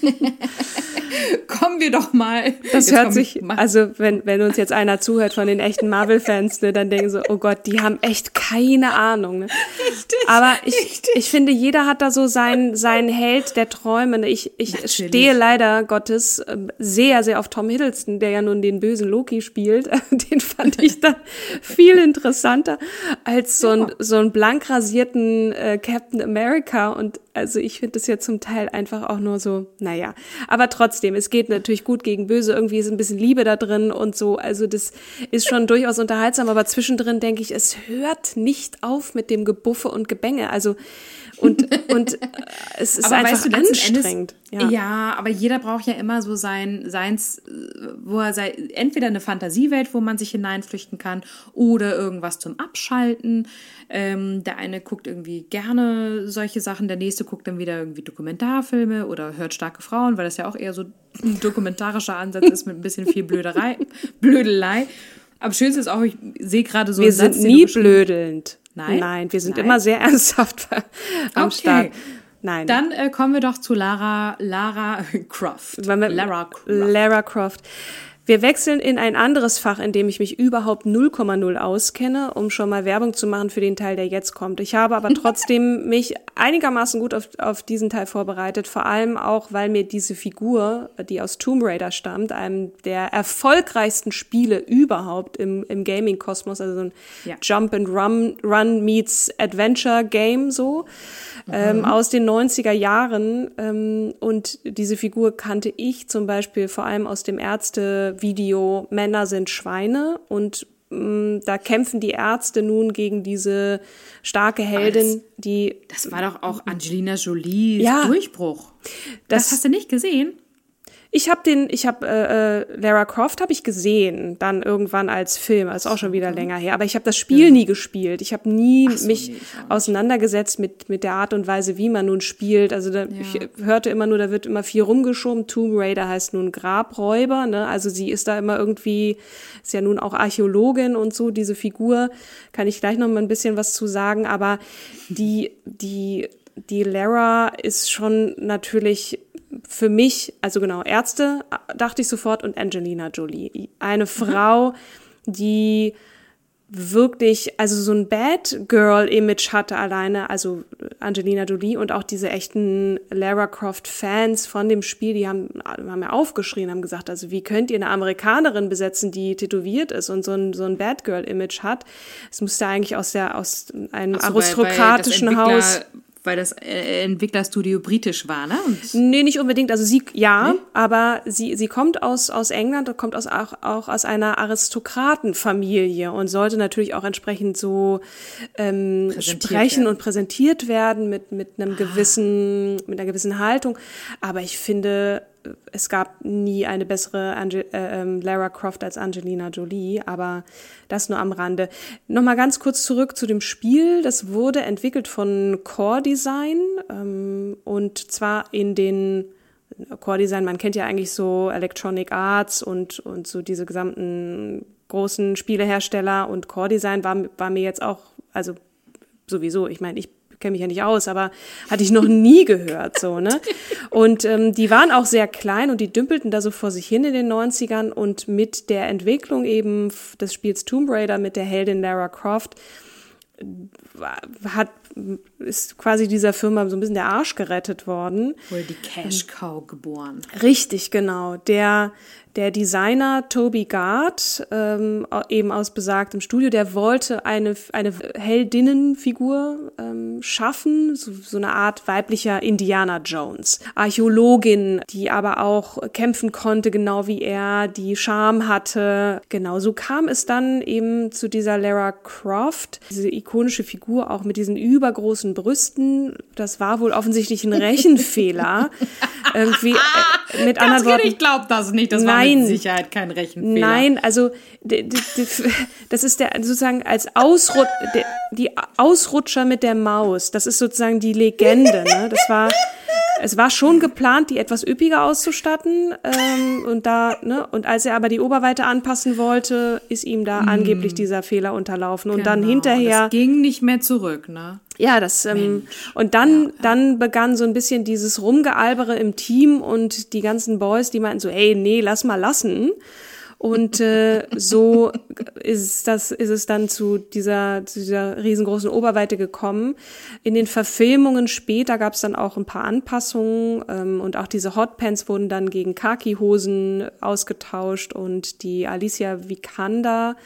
(laughs) kommen wir doch mal. Das hört sich, also wenn, wenn uns jetzt einer zuhört von den echten Marvel-Fans, ne, dann denken so, oh Gott, die haben echt keine Ahnung. Ne? Richtig, aber ich, richtig. ich finde, jeder hat da so seinen, seinen Held der Träume. Ne? Ich, ich stehe leider Gottes ähm, sehr, sehr auf Tom Hiddleston, der ja nun den bösen Loki spielt. (laughs) Den fand ich dann viel interessanter als so ein, so ein blank rasierten äh, Captain America. Und also ich finde das ja zum Teil einfach auch nur so, naja. Aber trotzdem, es geht natürlich gut gegen böse. Irgendwie ist ein bisschen Liebe da drin und so. Also das ist schon durchaus unterhaltsam. Aber zwischendrin denke ich, es hört nicht auf mit dem Gebuffe und Gebänge. Also und, (laughs) und äh, es ist aber einfach weißt du, anstrengend. Endes, ja. ja, aber jeder braucht ja immer so sein, seins, wo er sei, entweder eine Fantasiewelt, wo man sich hineinflüchten kann, oder irgendwas zum Abschalten. Ähm, der eine guckt irgendwie gerne solche Sachen, der nächste guckt dann wieder irgendwie Dokumentarfilme oder hört starke Frauen, weil das ja auch eher so ein dokumentarischer Ansatz ist mit ein bisschen viel Blöderei, (laughs) Blödelei. Aber schönste ist auch, ich sehe gerade so. Wir sind Satz, nie blödelnd. Nein? Nein, wir sind Nein. immer sehr (laughs) ernsthaft am okay. Start. Nein. Dann äh, kommen wir doch zu Lara, Lara (laughs) Croft. Lara Croft. Lara Croft. Wir wechseln in ein anderes Fach, in dem ich mich überhaupt 0,0 auskenne, um schon mal Werbung zu machen für den Teil, der jetzt kommt. Ich habe aber trotzdem (laughs) mich einigermaßen gut auf, auf diesen Teil vorbereitet, vor allem auch, weil mir diese Figur, die aus Tomb Raider stammt, einem der erfolgreichsten Spiele überhaupt im, im Gaming-Kosmos, also so ein ja. Jump and Run, Run meets Adventure Game so, ähm, mhm. aus den 90er Jahren. Ähm, und diese Figur kannte ich zum Beispiel vor allem aus dem Ärzte-Video Männer sind Schweine und mm, da kämpfen die Ärzte nun gegen diese starke Heldin, das, die. Das war doch auch Angelina Jolies ja, Durchbruch. Das, das hast du nicht gesehen? Ich habe den, ich habe äh, äh, Lara Croft habe ich gesehen, dann irgendwann als Film, ist auch schon wieder länger her. Aber ich habe das Spiel ja. nie gespielt. Ich habe nie so, mich nee, auseinandergesetzt mit mit der Art und Weise, wie man nun spielt. Also da, ja. ich hörte immer nur, da wird immer viel rumgeschoben. Tomb Raider heißt nun Grabräuber. Ne? Also sie ist da immer irgendwie, ist ja nun auch Archäologin und so. Diese Figur kann ich gleich noch mal ein bisschen was zu sagen. Aber die die die Lara ist schon natürlich für mich, also genau, Ärzte dachte ich sofort und Angelina Jolie. Eine mhm. Frau, die wirklich, also so ein Bad Girl Image hatte alleine, also Angelina Jolie und auch diese echten Lara Croft Fans von dem Spiel, die haben, haben ja aufgeschrien, haben gesagt, also wie könnt ihr eine Amerikanerin besetzen, die tätowiert ist und so ein, so ein Bad Girl Image hat? Es musste eigentlich aus der, aus einem so, aristokratischen weil, weil Haus weil das äh, Entwicklerstudio britisch war, ne? Und nee, nicht unbedingt. Also sie, ja, nee? aber sie, sie kommt aus, aus England und kommt aus, auch, auch aus einer Aristokratenfamilie und sollte natürlich auch entsprechend so ähm, sprechen werden. und präsentiert werden mit, mit einem ah. gewissen, mit einer gewissen Haltung. Aber ich finde, es gab nie eine bessere Ange äh, ähm, Lara Croft als Angelina Jolie, aber das nur am Rande. Nochmal ganz kurz zurück zu dem Spiel. Das wurde entwickelt von Core Design ähm, und zwar in den Core Design, man kennt ja eigentlich so Electronic Arts und, und so diese gesamten großen Spielehersteller und Core Design war, war mir jetzt auch, also sowieso, ich meine, ich kenne mich ja nicht aus, aber hatte ich noch nie gehört, so, ne? Und ähm, die waren auch sehr klein und die dümpelten da so vor sich hin in den 90ern und mit der Entwicklung eben des Spiels Tomb Raider mit der Heldin Lara Croft äh, hat ist quasi dieser Firma so ein bisschen der Arsch gerettet worden. Wurde die Cash Cow geboren. Richtig, genau. Der der Designer Toby Gard, ähm, eben aus besagtem Studio, der wollte eine, eine Heldinnenfigur ähm, schaffen, so, so eine Art weiblicher Indiana Jones. Archäologin, die aber auch kämpfen konnte, genau wie er, die Charme hatte. Genau, so kam es dann eben zu dieser Lara Croft, diese ikonische Figur auch mit diesen übergroßen Brüsten. Das war wohl offensichtlich ein Rechenfehler. (laughs) Irgendwie, äh, mit anderen Worten. Ich glaube das nicht. Das war Nein. mit Sicherheit kein Rechenfehler. Nein, also das ist der sozusagen als Ausrut die Ausrutscher mit der Maus. Das ist sozusagen die Legende. Ne? Das war es war schon geplant, die etwas üppiger auszustatten. Ähm, und da, ne, und als er aber die Oberweite anpassen wollte, ist ihm da mm. angeblich dieser Fehler unterlaufen. Und genau. dann hinterher. Das ging nicht mehr zurück, ne? Ja, das ähm, und dann ja. dann begann so ein bisschen dieses Rumgealbere im Team und die ganzen Boys, die meinten so, ey, nee, lass mal lassen. Und äh, so ist, das, ist es dann zu dieser, zu dieser riesengroßen Oberweite gekommen. In den Verfilmungen später gab es dann auch ein paar Anpassungen ähm, und auch diese Hotpants wurden dann gegen Khaki-Hosen ausgetauscht und die Alicia Vikander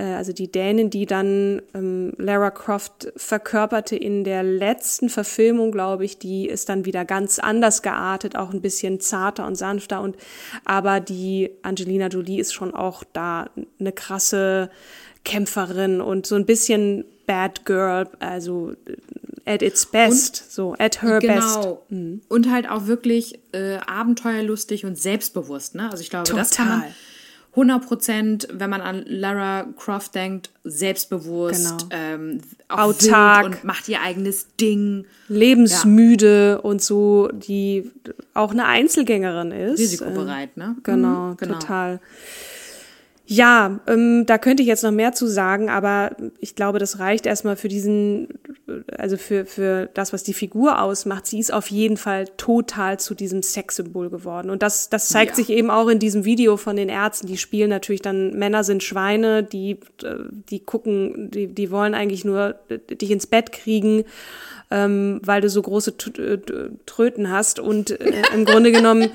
also die Dänin, die dann ähm, Lara Croft verkörperte in der letzten Verfilmung, glaube ich, die ist dann wieder ganz anders geartet, auch ein bisschen zarter und sanfter und aber die Angelina Jolie ist schon auch da eine krasse Kämpferin und so ein bisschen Bad Girl, also at its best, und, so at her genau. best. Genau. Mhm. Und halt auch wirklich äh, abenteuerlustig und selbstbewusst, ne? Also ich glaube, Total. das kann man 100 Prozent, wenn man an Lara Croft denkt, selbstbewusst, genau. ähm, autark und macht ihr eigenes Ding. Lebensmüde ja. und so, die auch eine Einzelgängerin ist. Risikobereit, ne? Genau, mhm, genau. total. Ja, ähm, da könnte ich jetzt noch mehr zu sagen, aber ich glaube, das reicht erstmal für diesen, also für, für das, was die Figur ausmacht. Sie ist auf jeden Fall total zu diesem Sexsymbol geworden. Und das, das zeigt ja. sich eben auch in diesem Video von den Ärzten. Die spielen natürlich dann, Männer sind Schweine, die, äh, die gucken, die, die wollen eigentlich nur dich ins Bett kriegen ähm, weil du so große äh, Tröten hast. Und äh, im Grunde genommen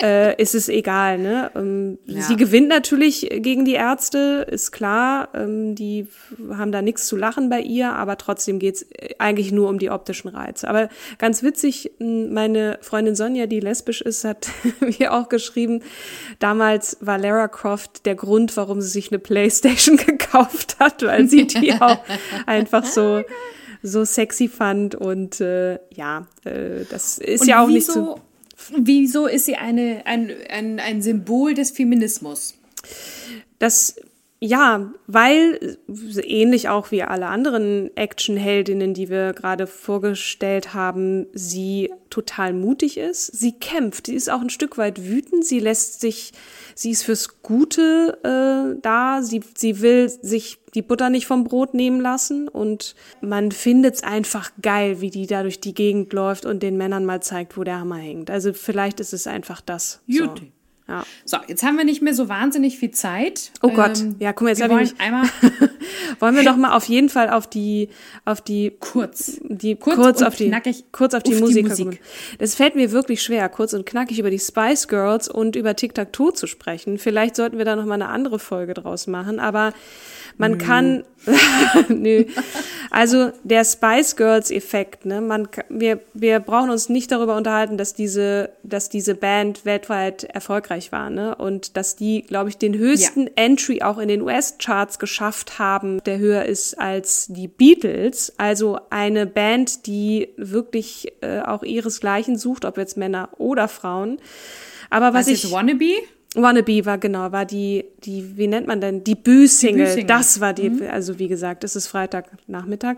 äh, ist es egal. Ne? Ähm, ja. Sie gewinnt natürlich gegen die Ärzte, ist klar. Ähm, die haben da nichts zu lachen bei ihr, aber trotzdem geht's eigentlich nur um die optischen Reize. Aber ganz witzig, meine Freundin Sonja, die lesbisch ist, hat (laughs) mir auch geschrieben, damals war Lara Croft der Grund, warum sie sich eine Playstation (laughs) gekauft hat, weil sie die auch (laughs) einfach so so sexy fand und äh, ja, äh, das ist und ja auch nicht so. Wieso ist sie eine, ein, ein, ein Symbol des Feminismus? Das ja, weil ähnlich auch wie alle anderen Actionheldinnen, die wir gerade vorgestellt haben, sie total mutig ist. Sie kämpft, sie ist auch ein Stück weit wütend, sie lässt sich, sie ist fürs Gute äh, da, sie, sie will sich die Butter nicht vom Brot nehmen lassen und man findet es einfach geil, wie die da durch die Gegend läuft und den Männern mal zeigt, wo der Hammer hängt. Also vielleicht ist es einfach das. Juti. Ja. So, jetzt haben wir nicht mehr so wahnsinnig viel Zeit. Oh Gott, ähm, ja, guck mal, jetzt wir habe wollen ich einmal (laughs) wollen wir doch mal auf jeden Fall auf die auf die kurz, die kurz, kurz, auf die kurz auf die auf die Musik. kommen. Das fällt mir wirklich schwer, kurz und knackig über die Spice Girls und über Tic Tac Toe zu sprechen. Vielleicht sollten wir da noch mal eine andere Folge draus machen, aber man kann (laughs) nö. Also der Spice Girls Effekt, ne? Man wir wir brauchen uns nicht darüber unterhalten, dass diese dass diese Band weltweit erfolgreich war, ne? Und dass die, glaube ich, den höchsten Entry auch in den US Charts geschafft haben, der höher ist als die Beatles, also eine Band, die wirklich äh, auch ihresgleichen sucht, ob jetzt Männer oder Frauen. Aber was, Was ich Wannabe? Wannabe war genau, war die, die, wie nennt man denn, Debütsingle. Debütsingle. Das war die, also wie gesagt, es ist Freitagnachmittag.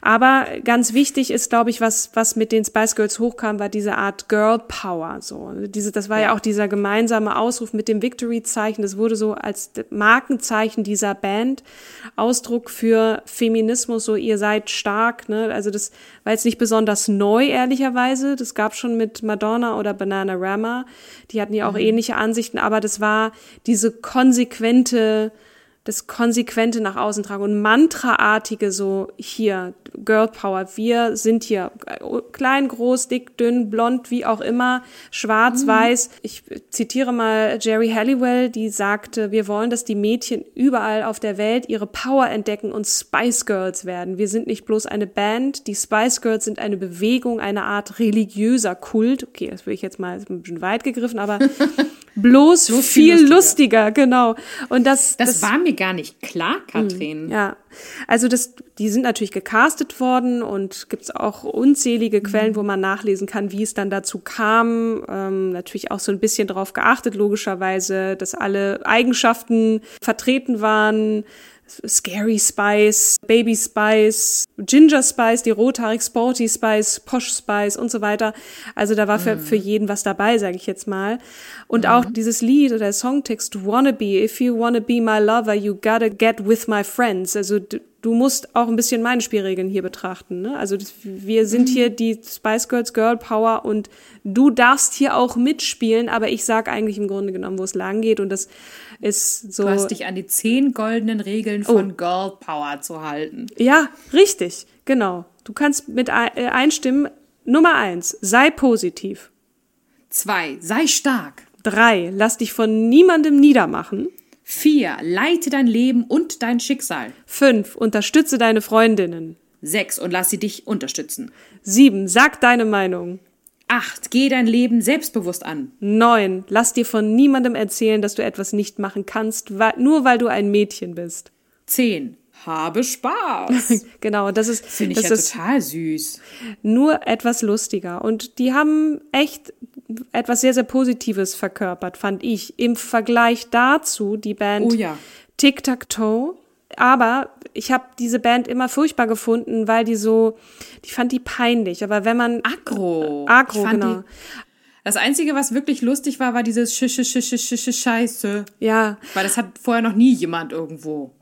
Aber ganz wichtig ist, glaube ich, was, was mit den Spice Girls hochkam, war diese Art Girl Power, so. Diese, das war ja, Ja. auch dieser gemeinsame Ausruf mit dem Victory-Zeichen. Das wurde so als Markenzeichen dieser Band, Ausdruck für Feminismus, so ihr seid stark, ne. Also das war jetzt nicht besonders neu, ehrlicherweise. Das gab schon mit Madonna oder Bananarama. Die hatten ja auch ähnliche Ansichten, aber das war diese konsequente, das konsequente nach außen tragen und mantraartige so hier Girl Power. Wir sind hier klein, groß, dick, dünn, blond, wie auch immer, schwarz, weiß. Ich zitiere mal Jerry Halliwell, die sagte, wir wollen, dass die Mädchen überall auf der Welt ihre Power entdecken und Spice Girls werden. Wir sind nicht bloß eine Band, die Spice Girls sind eine Bewegung, eine Art religiöser Kult. Okay, das will ich jetzt mal ein bisschen weit gegriffen, aber (laughs) bloß, viel viel lustiger. lustiger, genau. Und das, Das, war mir gar nicht klar, Katrin. ja, also das, die sind natürlich gecastet worden und gibt's auch unzählige Quellen, wo man nachlesen kann, wie es dann dazu kam. Ähm, natürlich auch so ein bisschen darauf geachtet, logischerweise, dass alle Eigenschaften vertreten waren. Scary Spice, Baby Spice, Ginger Spice, die rothaarig Sporty Spice, Posh Spice und so weiter. Also da war für, für jeden was dabei, sage ich jetzt mal. Und auch dieses Lied oder der Songtext Wannabe, if you wanna be my lover, you gotta get with my friends. Also du, musst auch ein bisschen meine Spielregeln hier betrachten. Ne? Also wir sind hier die Spice Girls Girl Power und du darfst hier auch mitspielen, aber ich sag eigentlich im Grunde genommen, wo es lang geht und das ist so. Du hast dich an die zehn goldenen Regeln von Girl Power zu halten. Ja, richtig, genau. Du kannst mit äh, einstimmen. Nummer eins, sei positiv. Zwei, sei stark. Drei, lass dich von niemandem niedermachen. Vier, leite dein Leben und dein Schicksal. Fünf, unterstütze deine Freundinnen. Sechs, und lass sie dich unterstützen. Sieben, sag deine Meinung. Acht, geh dein Leben selbstbewusst an. Neun, lass dir von niemandem erzählen, dass du etwas nicht machen kannst, nur weil du ein Mädchen bist. Zehn, habe Spaß. (laughs) Genau, das ist, Finde ich das ja ist total süß. nur etwas lustiger. Und die haben echt etwas sehr, sehr Positives verkörpert, fand ich. Im Vergleich dazu die Band Oh ja. Tic Tac Toe. Aber ich habe diese Band immer furchtbar gefunden, weil die so, ich fand die peinlich. Aber wenn man Agro. Agro, Ich fand genau. Die, das Einzige, was wirklich lustig war, war dieses Sch Sch Sch Sch Sch Scheiße. Ja, Weil das hat vorher noch nie jemand irgendwo.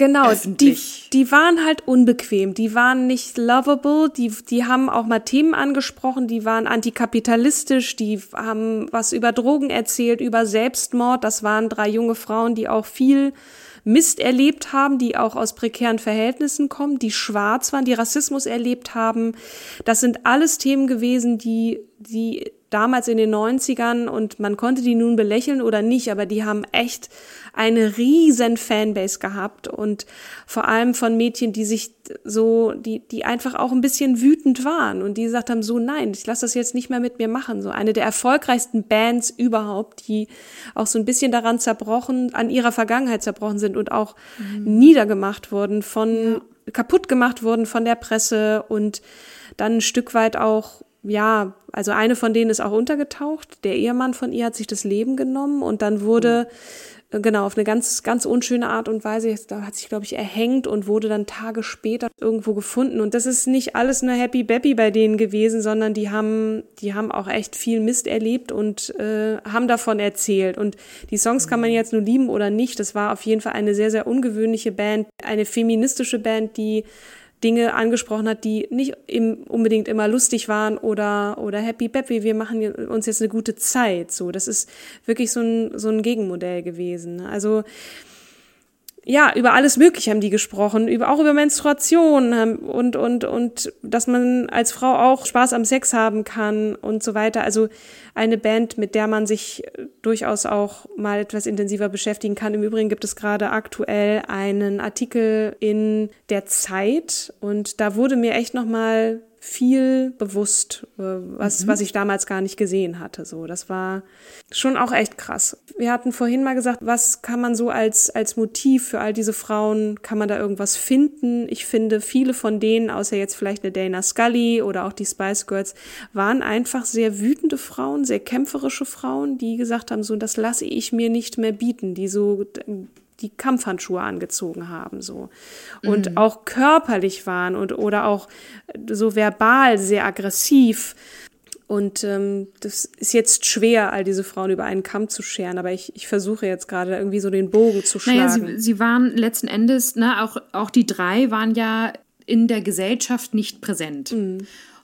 Genau, die, die waren halt unbequem, die waren nicht lovable, die, die haben auch mal Themen angesprochen, die waren antikapitalistisch, die haben was über Drogen erzählt, über Selbstmord. Das waren drei junge Frauen, die auch viel Mist erlebt haben, die auch aus prekären Verhältnissen kommen, die schwarz waren, die Rassismus erlebt haben. Das sind alles Themen gewesen, die, die damals in den 90ern und man konnte die nun belächeln oder nicht, aber die haben echt eine riesen Fanbase gehabt und vor allem von Mädchen, die sich so, die, die einfach auch ein bisschen wütend waren und die gesagt haben, so nein, ich lasse das jetzt nicht mehr mit mir machen. So eine der erfolgreichsten Bands überhaupt, die auch so ein bisschen daran zerbrochen, an ihrer Vergangenheit zerbrochen sind und auch niedergemacht wurden von, kaputt gemacht wurden von der Presse und dann ein Stück weit auch ja, also eine von denen ist auch untergetaucht. Der Ehemann von ihr hat sich das Leben genommen und dann wurde, äh, genau, auf eine ganz, ganz unschöne Art und Weise, da hat sich, glaube ich, erhängt und wurde dann Tage später irgendwo gefunden. Und das ist nicht alles nur Happy Bappy bei denen gewesen, sondern die haben, die haben auch echt viel Mist erlebt und äh, haben davon erzählt. Und die Songs kann man jetzt nur lieben oder nicht. Das war auf jeden Fall eine sehr, sehr ungewöhnliche Band, eine feministische Band, die Dinge angesprochen hat, die nicht im, unbedingt immer lustig waren oder, oder happy peppy, wir machen uns jetzt eine gute Zeit. So, das ist wirklich so ein, so ein Gegenmodell gewesen. Also, ja, über alles Mögliche haben die gesprochen, über, auch über Menstruation ähm, und, und, und dass man als Frau auch Spaß am Sex haben kann und so weiter. Also eine Band, mit der man sich durchaus auch mal etwas intensiver beschäftigen kann. Im Übrigen gibt es gerade aktuell einen Artikel in der Zeit und da wurde mir echt nochmal viel bewusst, äh, was, mhm. was ich damals gar nicht gesehen hatte. So, das war schon auch echt krass. Wir hatten vorhin mal gesagt, was kann man so als, als Motiv für all diese Frauen, kann man da irgendwas finden? Ich finde, viele von denen, außer jetzt vielleicht eine Dana Scully oder auch die Spice Girls, waren einfach sehr wütende Frauen, sehr kämpferische Frauen, die gesagt haben, so, das lasse ich mir nicht mehr bieten, die so die Kampfhandschuhe angezogen haben so und mhm. auch körperlich waren und oder auch so verbal sehr aggressiv und ähm, das ist jetzt schwer, all diese Frauen über einen Kamm zu scheren, aber ich, ich versuche jetzt gerade irgendwie so den Bogen zu schlagen. Naja, sie, sie waren letzten Endes, ne, auch, auch die drei waren ja in der Gesellschaft nicht präsent. Mhm.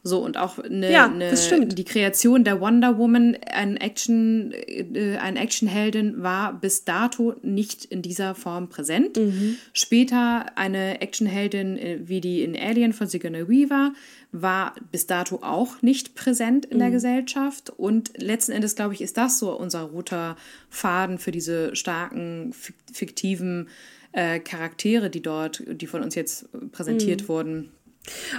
So, und auch eine, ja, eine, die Kreation der Wonder Woman, ein Action, äh, ein Actionheldin, war bis dato nicht in dieser Form präsent. Mhm. Später eine Actionheldin äh, wie die in Alien von Sigourney Weaver war bis dato auch nicht präsent in mhm. der Gesellschaft. Und letzten Endes, glaube ich, ist das so unser roter Faden für diese starken, fiktiven äh, Charaktere, die dort, die von uns jetzt präsentiert mhm. wurden.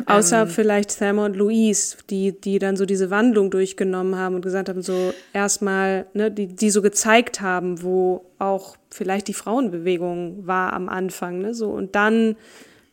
Außer ähm, vielleicht Thelma und Louise, die, die dann so diese Wandlung durchgenommen haben und gesagt haben, so erstmal, ne, die, die so gezeigt haben, wo auch vielleicht die Frauenbewegung war am Anfang, ne, so und dann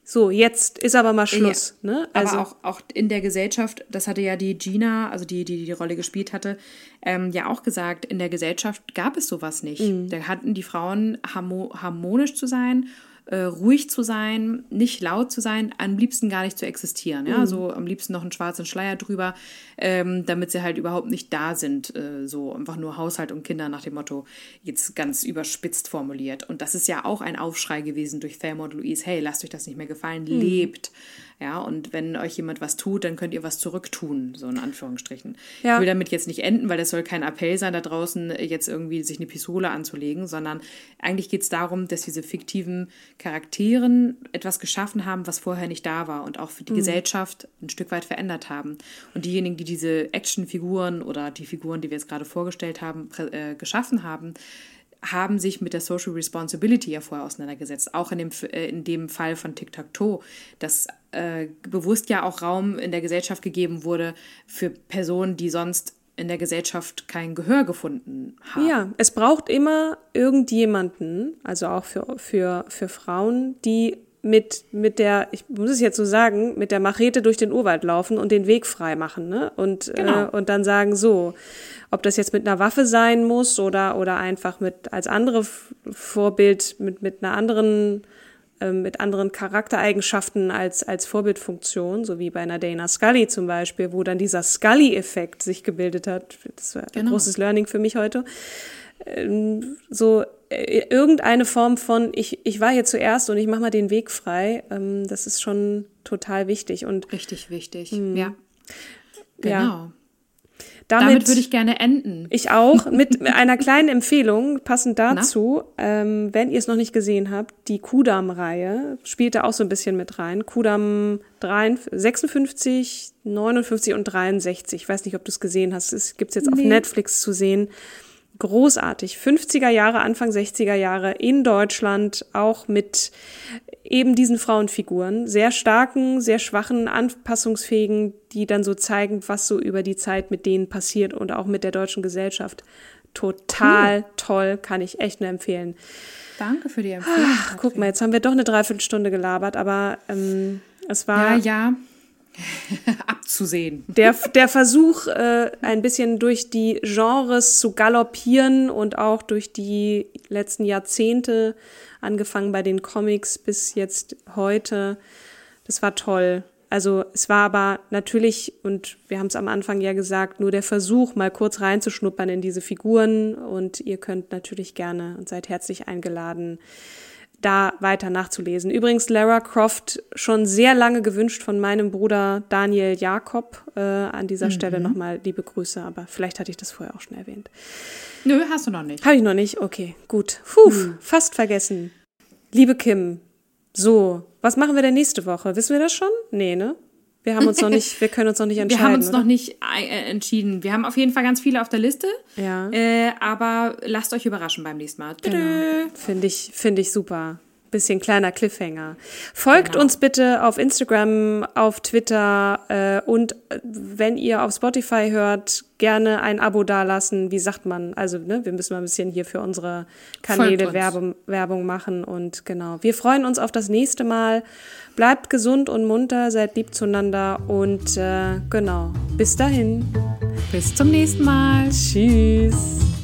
so, jetzt ist aber mal Schluss. Ja, ne? Also, aber auch, auch in der Gesellschaft, das hatte ja die Gina, also die, die die Rolle gespielt hatte, ähm, ja auch gesagt, in der Gesellschaft gab es sowas nicht. Mhm. Da hatten die Frauen harmonisch zu sein äh, ruhig zu sein, nicht laut zu sein, am liebsten gar nicht zu existieren. Ja, mhm. so am liebsten noch einen schwarzen Schleier drüber, ähm, damit sie halt überhaupt nicht da sind. Äh, so einfach nur Haushalt und Kinder nach dem Motto, jetzt ganz überspitzt formuliert. Und das ist ja auch ein Aufschrei gewesen durch Thelma und Louise. Hey, lasst euch das nicht mehr gefallen, mhm. lebt. Ja, und wenn euch jemand was tut, dann könnt ihr was zurücktun, so in Anführungsstrichen. Ja. Ich will damit jetzt nicht enden, weil das soll kein Appell sein, da draußen jetzt irgendwie sich eine Pistole anzulegen, sondern eigentlich geht es darum, dass diese fiktiven Charakteren etwas geschaffen haben, was vorher nicht da war und auch für die mhm. Gesellschaft ein Stück weit verändert haben. Und diejenigen, die diese Actionfiguren oder die Figuren, die wir jetzt gerade vorgestellt haben, äh, geschaffen haben, haben sich mit der Social Responsibility ja vorher auseinandergesetzt. Auch in dem, äh, in dem Fall von Tic-Tac-Toe, dass äh, bewusst ja auch Raum in der Gesellschaft gegeben wurde für Personen, die sonst in der Gesellschaft kein Gehör gefunden haben. Ja, es braucht immer irgendjemanden, also auch für, für, für Frauen, die mit, mit der, ich muss es jetzt so sagen, mit der Machete durch den Urwald laufen und den Weg frei machen, ne? Und, genau. äh, und dann sagen, so, ob das jetzt mit einer Waffe sein muss oder, oder einfach mit als andere Vorbild, mit, mit einer anderen, äh, mit anderen Charaktereigenschaften als, als Vorbildfunktion, so wie bei einer Dana Scully zum Beispiel, wo dann dieser Scully-Effekt sich gebildet hat. Das war genau. ein großes Learning für mich heute. Ähm, so äh, irgendeine Form von, ich, ich war hier zuerst und ich mache mal den Weg frei, ähm, das ist schon total wichtig. Und, Richtig wichtig, mh, ja. Genau. Ja. Damit, Damit, würde ich gerne enden. Ich auch, mit einer kleinen Empfehlung, passend dazu, ähm, wenn ihr es noch nicht gesehen habt, die Kudam-Reihe spielt da auch so ein bisschen mit rein. Kudam 56, 59 und 63. Ich weiß nicht, ob du es gesehen hast. Es gibt es jetzt nee. auf Netflix zu sehen großartig. 50er Jahre, Anfang 60er Jahre in Deutschland, auch mit eben diesen Frauenfiguren, sehr starken, sehr schwachen, anpassungsfähigen, die dann so zeigen, was so über die Zeit mit denen passiert und auch mit der deutschen Gesellschaft. Total cool. toll, kann ich echt nur empfehlen. Danke für die Empfehlung. Ach, guck mal, jetzt haben wir doch eine Dreiviertelstunde gelabert, aber ähm, es war. Ja, ja. (laughs) abzusehen. Der, der Versuch, äh, ein bisschen durch die Genres zu galoppieren und auch durch die letzten Jahrzehnte, angefangen bei den Comics bis jetzt heute, das war toll. Also es war aber natürlich, und wir haben es am Anfang ja gesagt, nur der Versuch, mal kurz reinzuschnuppern in diese Figuren. Und ihr könnt natürlich gerne und seid herzlich eingeladen, da weiter nachzulesen. Übrigens Lara Croft schon sehr lange gewünscht von meinem Bruder Daniel Jakob. Äh, an dieser mhm. Stelle nochmal liebe Grüße, aber vielleicht hatte ich das vorher auch schon erwähnt. Nö, hast du noch nicht. Habe ich noch nicht? Okay, gut. Puh, mhm. fast vergessen. Liebe Kim, so, was machen wir denn nächste Woche? Wissen wir das schon? Nee, ne? Wir haben uns noch nicht, wir können uns noch nicht entscheiden. (laughs) Wir haben uns oder? noch nicht äh, entschieden. Wir haben auf jeden Fall ganz viele auf der Liste. Ja. Äh, aber lasst euch überraschen beim nächsten Mal. Genau. Finde ich, finde ich super bisschen kleiner Cliffhanger. Folgt genau. uns bitte auf Instagram, auf Twitter äh, und äh, wenn ihr auf Spotify hört, gerne ein Abo dalassen. Wie sagt man? Also, ne, wir müssen mal ein bisschen hier für unsere Kanäle Werbung, Werbung machen und genau. Wir freuen uns auf das nächste Mal. Bleibt gesund und munter, seid lieb zueinander und äh, genau. Bis dahin. Bis zum nächsten Mal. Tschüss.